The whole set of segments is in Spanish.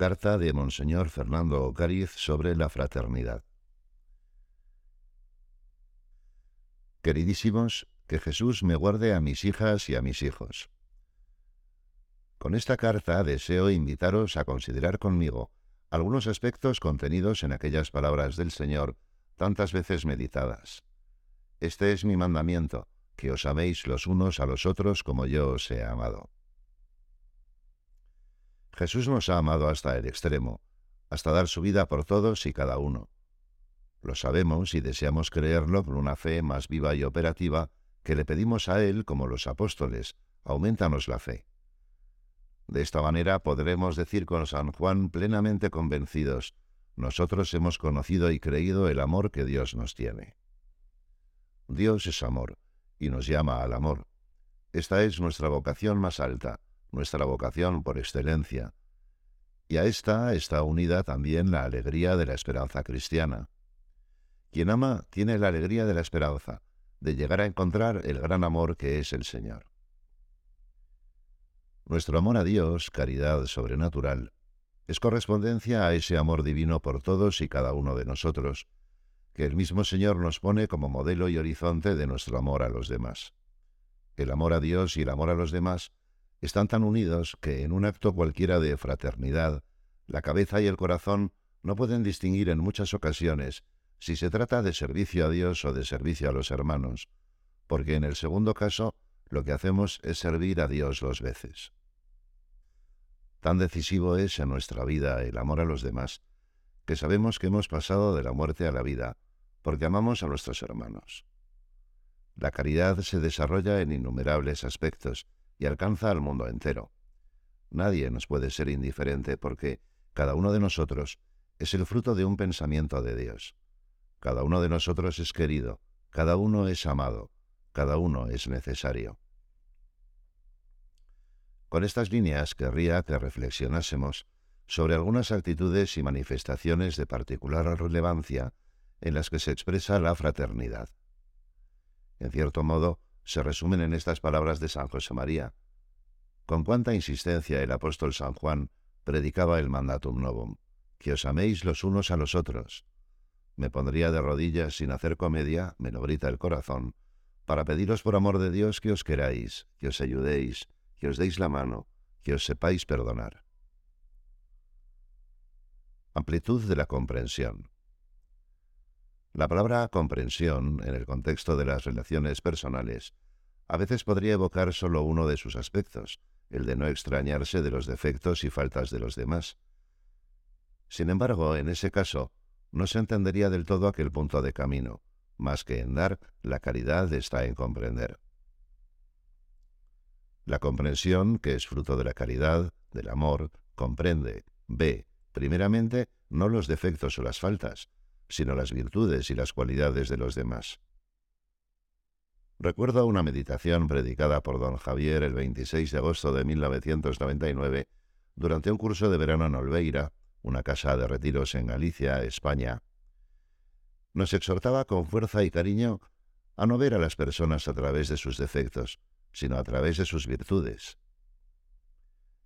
Carta de Monseñor Fernando Ocariz sobre la fraternidad. Queridísimos, que Jesús me guarde a mis hijas y a mis hijos. Con esta carta deseo invitaros a considerar conmigo algunos aspectos contenidos en aquellas palabras del Señor tantas veces meditadas. Este es mi mandamiento, que os améis los unos a los otros como yo os he amado. Jesús nos ha amado hasta el extremo, hasta dar su vida por todos y cada uno. Lo sabemos y deseamos creerlo con una fe más viva y operativa que le pedimos a Él como los apóstoles, aumentanos la fe. De esta manera podremos decir con San Juan plenamente convencidos, nosotros hemos conocido y creído el amor que Dios nos tiene. Dios es amor, y nos llama al amor. Esta es nuestra vocación más alta, nuestra vocación por excelencia. Y a esta está unida también la alegría de la esperanza cristiana. Quien ama tiene la alegría de la esperanza, de llegar a encontrar el gran amor que es el Señor. Nuestro amor a Dios, caridad sobrenatural, es correspondencia a ese amor divino por todos y cada uno de nosotros, que el mismo Señor nos pone como modelo y horizonte de nuestro amor a los demás. El amor a Dios y el amor a los demás están tan unidos que en un acto cualquiera de fraternidad, la cabeza y el corazón no pueden distinguir en muchas ocasiones si se trata de servicio a Dios o de servicio a los hermanos, porque en el segundo caso lo que hacemos es servir a Dios dos veces. Tan decisivo es en nuestra vida el amor a los demás, que sabemos que hemos pasado de la muerte a la vida, porque amamos a nuestros hermanos. La caridad se desarrolla en innumerables aspectos, y alcanza al mundo entero. Nadie nos puede ser indiferente porque cada uno de nosotros es el fruto de un pensamiento de Dios. Cada uno de nosotros es querido, cada uno es amado, cada uno es necesario. Con estas líneas querría que reflexionásemos sobre algunas actitudes y manifestaciones de particular relevancia en las que se expresa la fraternidad. En cierto modo, se resumen en estas palabras de San José María. Con cuánta insistencia el apóstol San Juan predicaba el mandatum novum, que os améis los unos a los otros. Me pondría de rodillas sin hacer comedia, me lo grita el corazón, para pediros por amor de Dios que os queráis, que os ayudéis, que os deis la mano, que os sepáis perdonar. Amplitud de la comprensión. La palabra comprensión, en el contexto de las relaciones personales, a veces podría evocar solo uno de sus aspectos, el de no extrañarse de los defectos y faltas de los demás. Sin embargo, en ese caso, no se entendería del todo aquel punto de camino, más que en dar, la caridad está en comprender. La comprensión, que es fruto de la caridad, del amor, comprende, ve, primeramente, no los defectos o las faltas, sino las virtudes y las cualidades de los demás. Recuerdo una meditación predicada por don Javier el 26 de agosto de 1999 durante un curso de verano en Olveira, una casa de retiros en Galicia, España. Nos exhortaba con fuerza y cariño a no ver a las personas a través de sus defectos, sino a través de sus virtudes.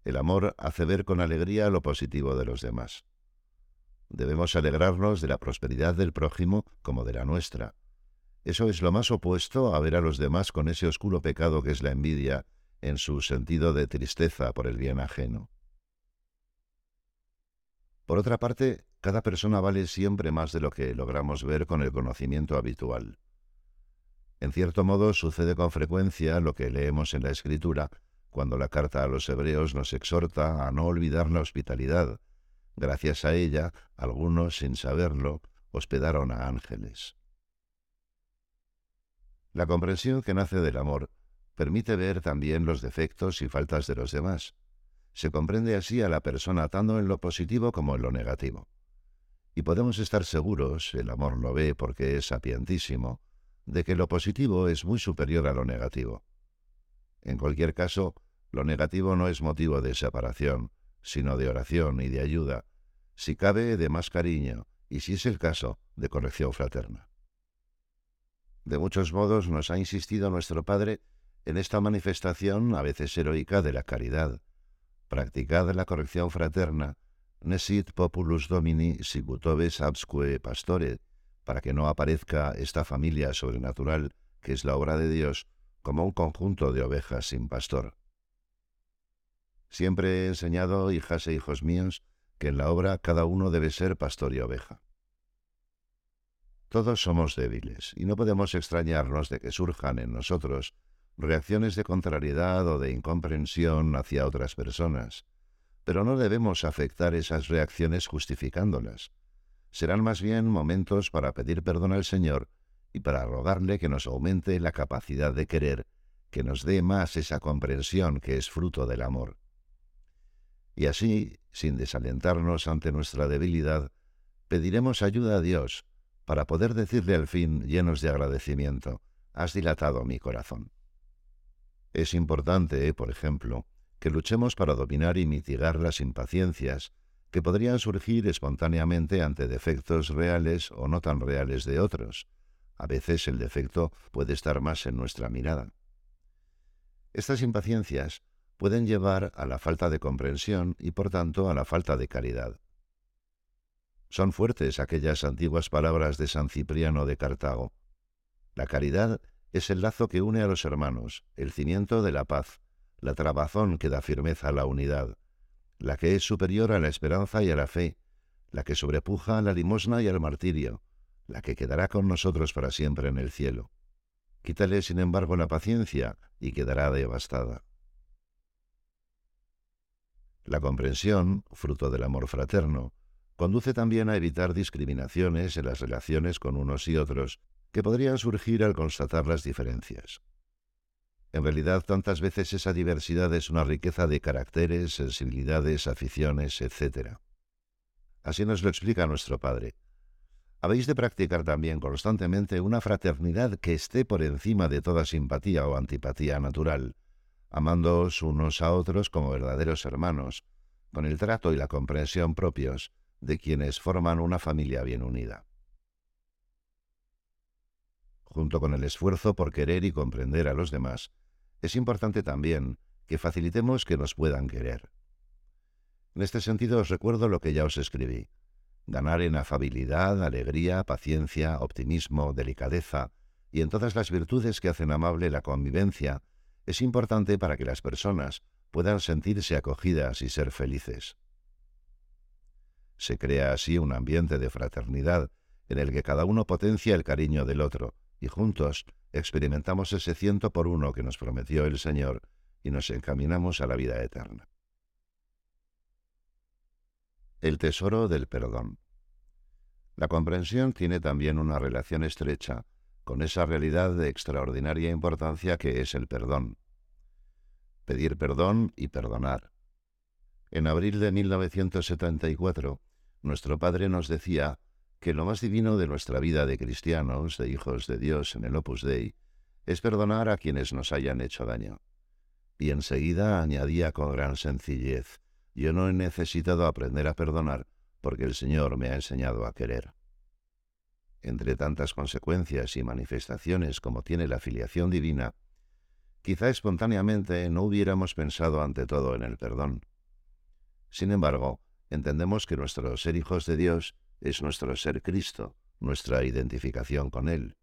El amor hace ver con alegría lo positivo de los demás. Debemos alegrarnos de la prosperidad del prójimo como de la nuestra. Eso es lo más opuesto a ver a los demás con ese oscuro pecado que es la envidia, en su sentido de tristeza por el bien ajeno. Por otra parte, cada persona vale siempre más de lo que logramos ver con el conocimiento habitual. En cierto modo sucede con frecuencia lo que leemos en la Escritura, cuando la carta a los hebreos nos exhorta a no olvidar la hospitalidad, Gracias a ella, algunos, sin saberlo, hospedaron a ángeles. La comprensión que nace del amor permite ver también los defectos y faltas de los demás. Se comprende así a la persona tanto en lo positivo como en lo negativo. Y podemos estar seguros, el amor lo ve porque es sapientísimo, de que lo positivo es muy superior a lo negativo. En cualquier caso, lo negativo no es motivo de separación, sino de oración y de ayuda, si cabe de más cariño y si es el caso, de corrección fraterna. De muchos modos nos ha insistido nuestro Padre en esta manifestación a veces heroica de la caridad. Practicad la corrección fraterna, nesit populus domini sibutobes absque pastore, para que no aparezca esta familia sobrenatural, que es la obra de Dios, como un conjunto de ovejas sin pastor. Siempre he enseñado, hijas e hijos míos, que en la obra cada uno debe ser pastor y oveja. Todos somos débiles y no podemos extrañarnos de que surjan en nosotros reacciones de contrariedad o de incomprensión hacia otras personas, pero no debemos afectar esas reacciones justificándolas. Serán más bien momentos para pedir perdón al Señor y para rogarle que nos aumente la capacidad de querer, que nos dé más esa comprensión que es fruto del amor. Y así, sin desalentarnos ante nuestra debilidad, pediremos ayuda a Dios para poder decirle al fin, llenos de agradecimiento, has dilatado mi corazón. Es importante, por ejemplo, que luchemos para dominar y mitigar las impaciencias que podrían surgir espontáneamente ante defectos reales o no tan reales de otros. A veces el defecto puede estar más en nuestra mirada. Estas impaciencias pueden llevar a la falta de comprensión y por tanto a la falta de caridad. Son fuertes aquellas antiguas palabras de San Cipriano de Cartago. La caridad es el lazo que une a los hermanos, el cimiento de la paz, la trabazón que da firmeza a la unidad, la que es superior a la esperanza y a la fe, la que sobrepuja a la limosna y al martirio, la que quedará con nosotros para siempre en el cielo. Quítale, sin embargo, la paciencia y quedará devastada. La comprensión, fruto del amor fraterno, conduce también a evitar discriminaciones en las relaciones con unos y otros que podrían surgir al constatar las diferencias. En realidad, tantas veces esa diversidad es una riqueza de caracteres, sensibilidades, aficiones, etc. Así nos lo explica nuestro Padre. Habéis de practicar también constantemente una fraternidad que esté por encima de toda simpatía o antipatía natural, amándoos unos a otros como verdaderos hermanos, con el trato y la comprensión propios, de quienes forman una familia bien unida. Junto con el esfuerzo por querer y comprender a los demás, es importante también que facilitemos que nos puedan querer. En este sentido os recuerdo lo que ya os escribí. Ganar en afabilidad, alegría, paciencia, optimismo, delicadeza y en todas las virtudes que hacen amable la convivencia es importante para que las personas puedan sentirse acogidas y ser felices. Se crea así un ambiente de fraternidad en el que cada uno potencia el cariño del otro y juntos experimentamos ese ciento por uno que nos prometió el Señor y nos encaminamos a la vida eterna. El tesoro del perdón. La comprensión tiene también una relación estrecha con esa realidad de extraordinaria importancia que es el perdón. Pedir perdón y perdonar. En abril de 1974, nuestro Padre nos decía que lo más divino de nuestra vida de cristianos, de hijos de Dios en el Opus Dei, es perdonar a quienes nos hayan hecho daño. Y enseguida añadía con gran sencillez, yo no he necesitado aprender a perdonar porque el Señor me ha enseñado a querer. Entre tantas consecuencias y manifestaciones como tiene la filiación divina, quizá espontáneamente no hubiéramos pensado ante todo en el perdón. Sin embargo, entendemos que nuestro ser hijos de Dios es nuestro ser Cristo, nuestra identificación con Él.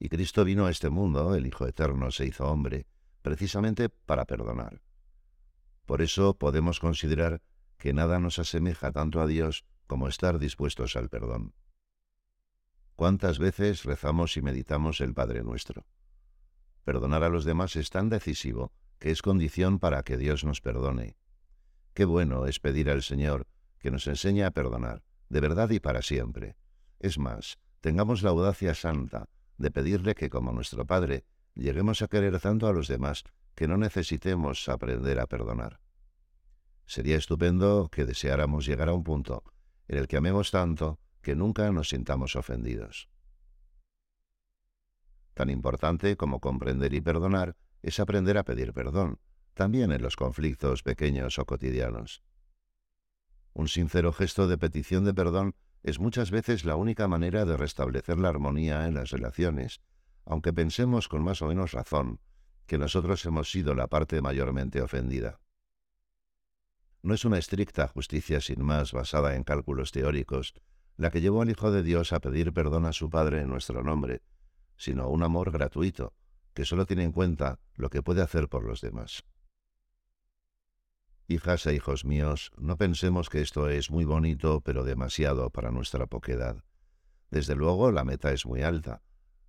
Y Cristo vino a este mundo, el Hijo Eterno se hizo hombre, precisamente para perdonar. Por eso podemos considerar que nada nos asemeja tanto a Dios como estar dispuestos al perdón. ¿Cuántas veces rezamos y meditamos el Padre nuestro? Perdonar a los demás es tan decisivo que es condición para que Dios nos perdone. Qué bueno es pedir al Señor que nos enseñe a perdonar, de verdad y para siempre. Es más, tengamos la audacia santa de pedirle que, como nuestro Padre, lleguemos a querer tanto a los demás que no necesitemos aprender a perdonar. Sería estupendo que deseáramos llegar a un punto en el que amemos tanto que nunca nos sintamos ofendidos. Tan importante como comprender y perdonar es aprender a pedir perdón, también en los conflictos pequeños o cotidianos. Un sincero gesto de petición de perdón es muchas veces la única manera de restablecer la armonía en las relaciones, aunque pensemos con más o menos razón que nosotros hemos sido la parte mayormente ofendida. No es una estricta justicia sin más basada en cálculos teóricos la que llevó al Hijo de Dios a pedir perdón a su Padre en nuestro nombre, sino un amor gratuito, que solo tiene en cuenta lo que puede hacer por los demás. Hijas e hijos míos, no pensemos que esto es muy bonito, pero demasiado para nuestra poquedad. Desde luego la meta es muy alta.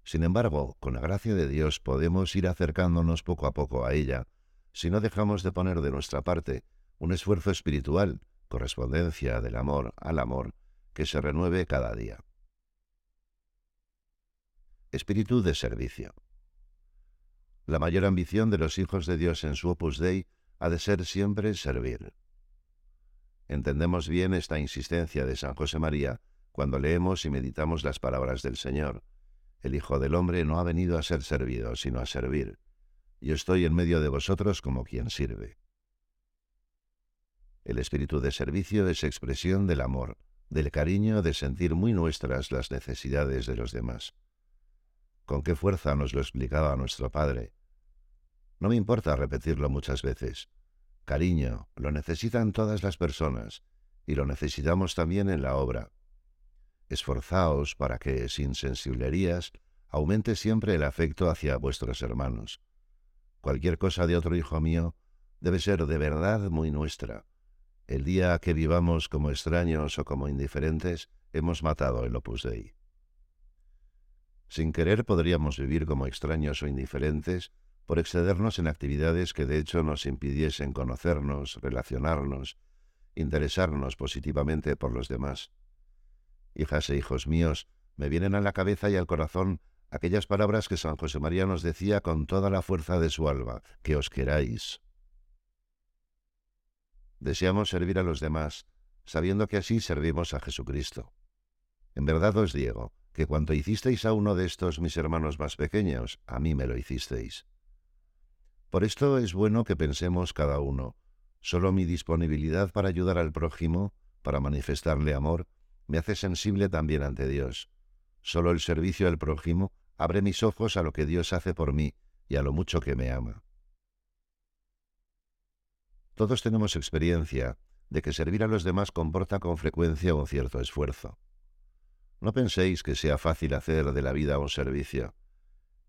Sin embargo, con la gracia de Dios podemos ir acercándonos poco a poco a ella, si no dejamos de poner de nuestra parte un esfuerzo espiritual, correspondencia del amor al amor, que se renueve cada día. Espíritu de servicio. La mayor ambición de los hijos de Dios en su opus dei ha de ser siempre servir. Entendemos bien esta insistencia de San José María cuando leemos y meditamos las palabras del Señor. El Hijo del Hombre no ha venido a ser servido, sino a servir. Yo estoy en medio de vosotros como quien sirve. El espíritu de servicio es expresión del amor, del cariño de sentir muy nuestras las necesidades de los demás. Con qué fuerza nos lo explicaba nuestro Padre. No me importa repetirlo muchas veces. Cariño, lo necesitan todas las personas, y lo necesitamos también en la obra. Esforzaos para que, sin sensiblerías, aumente siempre el afecto hacia vuestros hermanos. Cualquier cosa de otro hijo mío debe ser de verdad muy nuestra. El día que vivamos como extraños o como indiferentes, hemos matado el opus dei. Sin querer podríamos vivir como extraños o indiferentes por excedernos en actividades que de hecho nos impidiesen conocernos, relacionarnos, interesarnos positivamente por los demás. Hijas e hijos míos, me vienen a la cabeza y al corazón aquellas palabras que San José María nos decía con toda la fuerza de su alma, que os queráis. Deseamos servir a los demás, sabiendo que así servimos a Jesucristo. En verdad os digo, que cuanto hicisteis a uno de estos mis hermanos más pequeños, a mí me lo hicisteis. Por esto es bueno que pensemos cada uno, solo mi disponibilidad para ayudar al prójimo, para manifestarle amor, me hace sensible también ante Dios. Solo el servicio al prójimo abre mis ojos a lo que Dios hace por mí y a lo mucho que me ama. Todos tenemos experiencia de que servir a los demás comporta con frecuencia un cierto esfuerzo. No penséis que sea fácil hacer de la vida un servicio.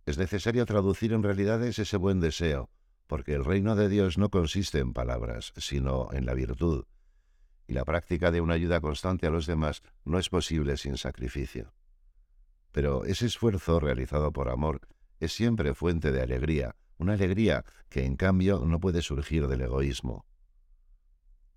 Es necesario traducir en realidades ese buen deseo, porque el reino de Dios no consiste en palabras, sino en la virtud, y la práctica de una ayuda constante a los demás no es posible sin sacrificio. Pero ese esfuerzo realizado por amor es siempre fuente de alegría, una alegría que en cambio no puede surgir del egoísmo.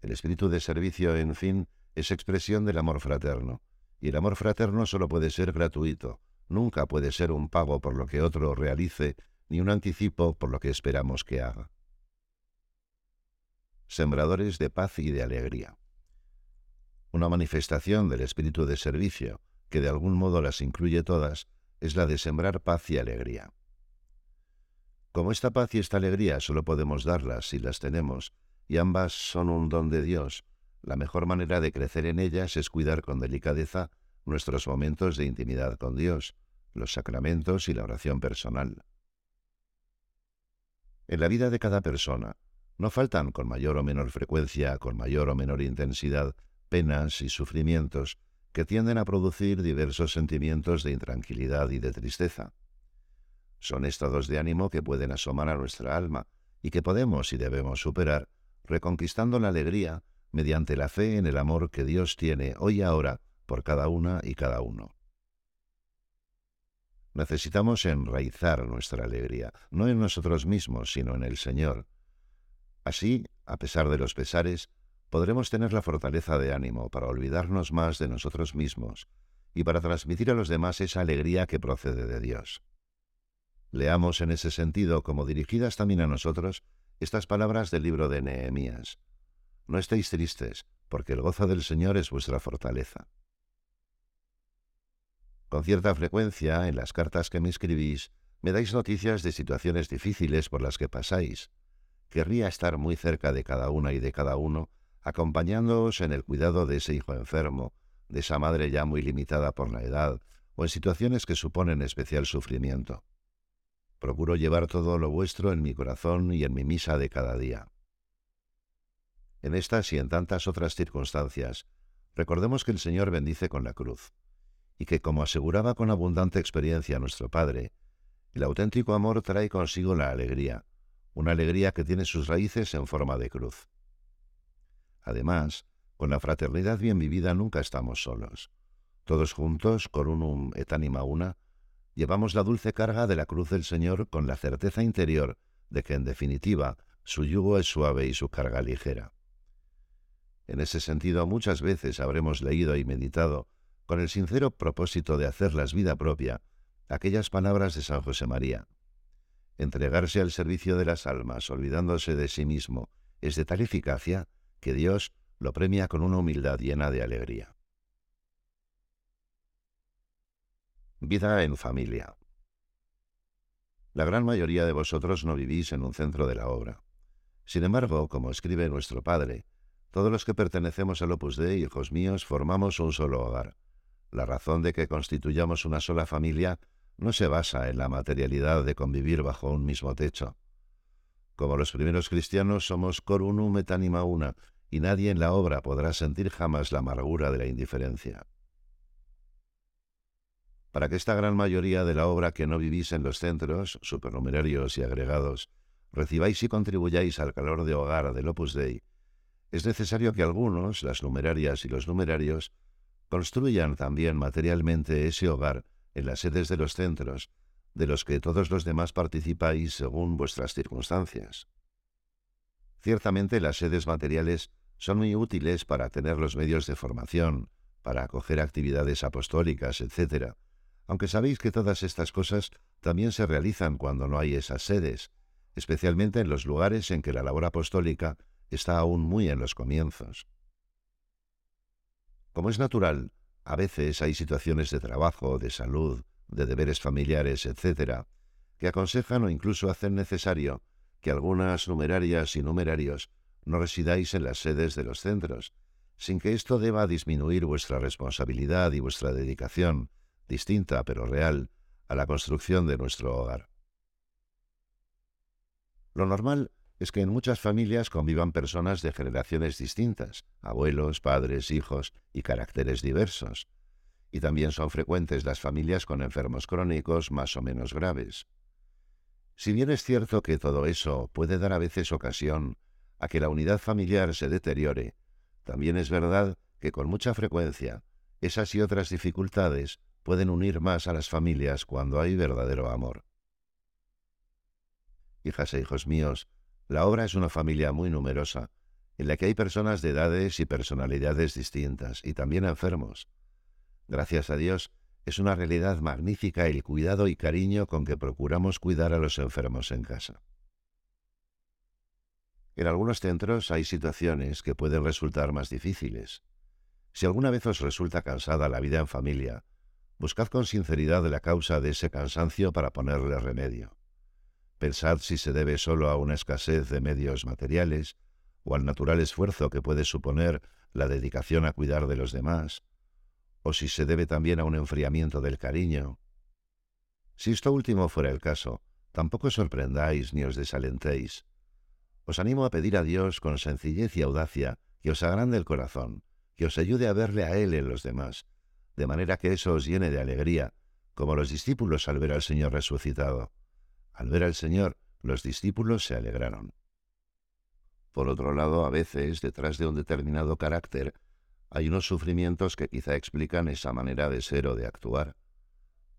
El espíritu de servicio, en fin, es expresión del amor fraterno, y el amor fraterno solo puede ser gratuito, nunca puede ser un pago por lo que otro realice, ni un anticipo por lo que esperamos que haga. Sembradores de paz y de alegría. Una manifestación del espíritu de servicio, que de algún modo las incluye todas, es la de sembrar paz y alegría. Como esta paz y esta alegría solo podemos darlas si las tenemos, y ambas son un don de Dios, la mejor manera de crecer en ellas es cuidar con delicadeza nuestros momentos de intimidad con Dios, los sacramentos y la oración personal. En la vida de cada persona no faltan con mayor o menor frecuencia, con mayor o menor intensidad, penas y sufrimientos que tienden a producir diversos sentimientos de intranquilidad y de tristeza. Son estados de ánimo que pueden asomar a nuestra alma y que podemos y debemos superar, reconquistando la alegría mediante la fe en el amor que Dios tiene hoy y ahora por cada una y cada uno. Necesitamos enraizar nuestra alegría, no en nosotros mismos, sino en el Señor. Así, a pesar de los pesares, podremos tener la fortaleza de ánimo para olvidarnos más de nosotros mismos y para transmitir a los demás esa alegría que procede de Dios. Leamos en ese sentido, como dirigidas también a nosotros, estas palabras del libro de Nehemías. No estéis tristes, porque el gozo del Señor es vuestra fortaleza. Con cierta frecuencia, en las cartas que me escribís, me dais noticias de situaciones difíciles por las que pasáis. Querría estar muy cerca de cada una y de cada uno, acompañándoos en el cuidado de ese hijo enfermo, de esa madre ya muy limitada por la edad, o en situaciones que suponen especial sufrimiento. Procuro llevar todo lo vuestro en mi corazón y en mi misa de cada día. En estas y en tantas otras circunstancias, recordemos que el Señor bendice con la cruz, y que, como aseguraba con abundante experiencia nuestro Padre, el auténtico amor trae consigo la alegría, una alegría que tiene sus raíces en forma de cruz. Además, con la fraternidad bien vivida nunca estamos solos. Todos juntos, unum et anima una, llevamos la dulce carga de la cruz del Señor con la certeza interior de que, en definitiva, su yugo es suave y su carga ligera. En ese sentido, muchas veces habremos leído y meditado, con el sincero propósito de hacerlas vida propia, aquellas palabras de San José María. Entregarse al servicio de las almas, olvidándose de sí mismo, es de tal eficacia que Dios lo premia con una humildad llena de alegría. Vida en familia. La gran mayoría de vosotros no vivís en un centro de la obra. Sin embargo, como escribe nuestro Padre, todos los que pertenecemos al Opus Dei, hijos míos, formamos un solo hogar. La razón de que constituyamos una sola familia no se basa en la materialidad de convivir bajo un mismo techo. Como los primeros cristianos somos cor unum et anima una, y nadie en la obra podrá sentir jamás la amargura de la indiferencia. Para que esta gran mayoría de la obra que no vivís en los centros, supernumerarios y agregados, recibáis y contribuyáis al calor de hogar del Opus Dei, es necesario que algunos, las numerarias y los numerarios, construyan también materialmente ese hogar en las sedes de los centros, de los que todos los demás participáis según vuestras circunstancias. Ciertamente las sedes materiales son muy útiles para tener los medios de formación, para acoger actividades apostólicas, etc., aunque sabéis que todas estas cosas también se realizan cuando no hay esas sedes, especialmente en los lugares en que la labor apostólica está aún muy en los comienzos. Como es natural, a veces hay situaciones de trabajo, de salud, de deberes familiares, etc., que aconsejan o incluso hacen necesario que algunas numerarias y numerarios no residáis en las sedes de los centros, sin que esto deba disminuir vuestra responsabilidad y vuestra dedicación, distinta pero real, a la construcción de nuestro hogar. Lo normal es que en muchas familias convivan personas de generaciones distintas, abuelos, padres, hijos y caracteres diversos. Y también son frecuentes las familias con enfermos crónicos más o menos graves. Si bien es cierto que todo eso puede dar a veces ocasión a que la unidad familiar se deteriore, también es verdad que con mucha frecuencia esas y otras dificultades pueden unir más a las familias cuando hay verdadero amor. Hijas e hijos míos, la obra es una familia muy numerosa, en la que hay personas de edades y personalidades distintas, y también enfermos. Gracias a Dios, es una realidad magnífica el cuidado y cariño con que procuramos cuidar a los enfermos en casa. En algunos centros hay situaciones que pueden resultar más difíciles. Si alguna vez os resulta cansada la vida en familia, buscad con sinceridad la causa de ese cansancio para ponerle remedio. Pensad si se debe solo a una escasez de medios materiales o al natural esfuerzo que puede suponer la dedicación a cuidar de los demás, o si se debe también a un enfriamiento del cariño. Si esto último fuera el caso, tampoco sorprendáis ni os desalentéis. Os animo a pedir a Dios con sencillez y audacia que os agrande el corazón, que os ayude a verle a Él en los demás, de manera que eso os llene de alegría, como los discípulos al ver al Señor resucitado. Al ver al Señor, los discípulos se alegraron. Por otro lado, a veces, detrás de un determinado carácter, hay unos sufrimientos que quizá explican esa manera de ser o de actuar.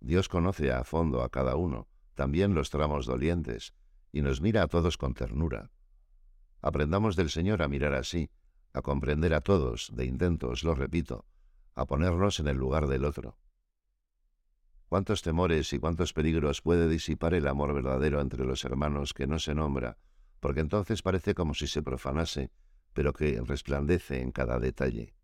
Dios conoce a fondo a cada uno, también los tramos dolientes, y nos mira a todos con ternura. Aprendamos del Señor a mirar así, a comprender a todos, de intentos, lo repito, a ponernos en el lugar del otro cuántos temores y cuántos peligros puede disipar el amor verdadero entre los hermanos que no se nombra, porque entonces parece como si se profanase, pero que resplandece en cada detalle.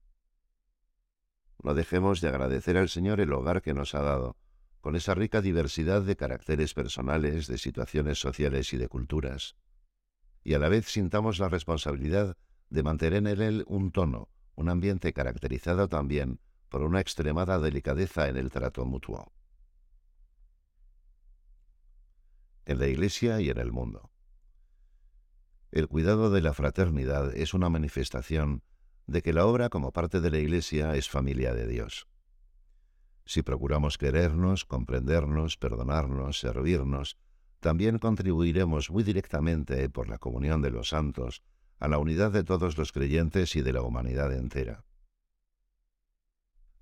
No dejemos de agradecer al Señor el hogar que nos ha dado, con esa rica diversidad de caracteres personales, de situaciones sociales y de culturas. Y a la vez sintamos la responsabilidad de mantener en él un tono, un ambiente caracterizado también por una extremada delicadeza en el trato mutuo. en la Iglesia y en el mundo. El cuidado de la fraternidad es una manifestación de que la obra como parte de la Iglesia es familia de Dios. Si procuramos querernos, comprendernos, perdonarnos, servirnos, también contribuiremos muy directamente por la comunión de los santos a la unidad de todos los creyentes y de la humanidad entera.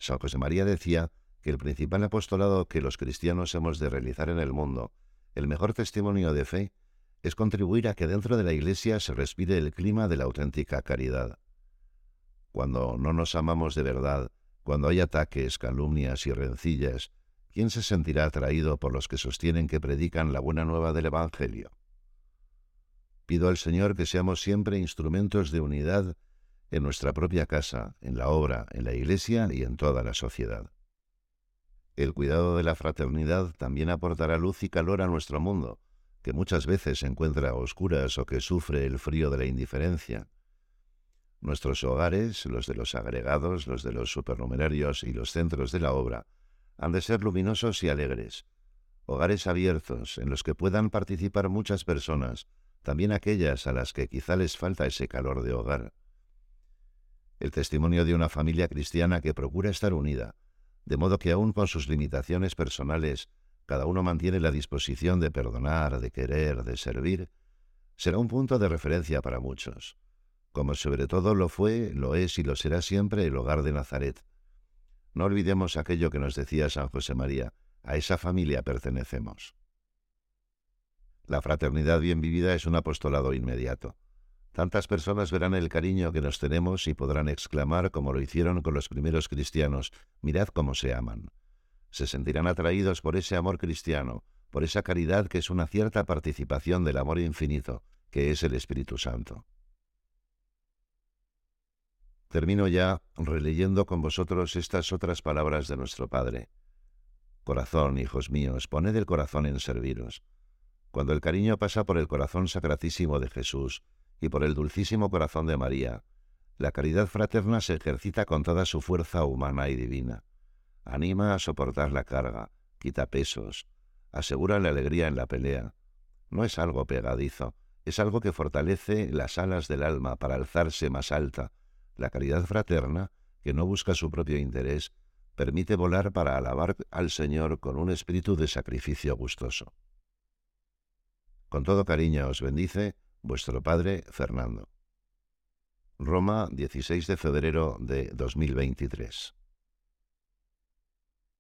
San José María decía que el principal apostolado que los cristianos hemos de realizar en el mundo, el mejor testimonio de fe, es contribuir a que dentro de la Iglesia se respire el clima de la auténtica caridad. Cuando no nos amamos de verdad, cuando hay ataques, calumnias y rencillas, ¿quién se sentirá atraído por los que sostienen que predican la buena nueva del Evangelio? Pido al Señor que seamos siempre instrumentos de unidad en nuestra propia casa, en la obra, en la Iglesia y en toda la sociedad. El cuidado de la fraternidad también aportará luz y calor a nuestro mundo, que muchas veces se encuentra a oscuras o que sufre el frío de la indiferencia. Nuestros hogares, los de los agregados, los de los supernumerarios y los centros de la obra, han de ser luminosos y alegres, hogares abiertos en los que puedan participar muchas personas, también aquellas a las que quizá les falta ese calor de hogar. El testimonio de una familia cristiana que procura estar unida, de modo que aun con sus limitaciones personales, cada uno mantiene la disposición de perdonar, de querer, de servir, será un punto de referencia para muchos, como sobre todo lo fue, lo es y lo será siempre el hogar de Nazaret. No olvidemos aquello que nos decía San José María, a esa familia pertenecemos. La fraternidad bien vivida es un apostolado inmediato. Tantas personas verán el cariño que nos tenemos y podrán exclamar, como lo hicieron con los primeros cristianos, mirad cómo se aman. Se sentirán atraídos por ese amor cristiano, por esa caridad que es una cierta participación del amor infinito, que es el Espíritu Santo. Termino ya releyendo con vosotros estas otras palabras de nuestro Padre. Corazón, hijos míos, poned el corazón en serviros. Cuando el cariño pasa por el corazón sacratísimo de Jesús y por el dulcísimo corazón de María, la caridad fraterna se ejercita con toda su fuerza humana y divina. Anima a soportar la carga, quita pesos, asegura la alegría en la pelea. No es algo pegadizo, es algo que fortalece las alas del alma para alzarse más alta. La caridad fraterna, que no busca su propio interés, permite volar para alabar al Señor con un espíritu de sacrificio gustoso. Con todo cariño os bendice vuestro padre Fernando. Roma, 16 de febrero de 2023.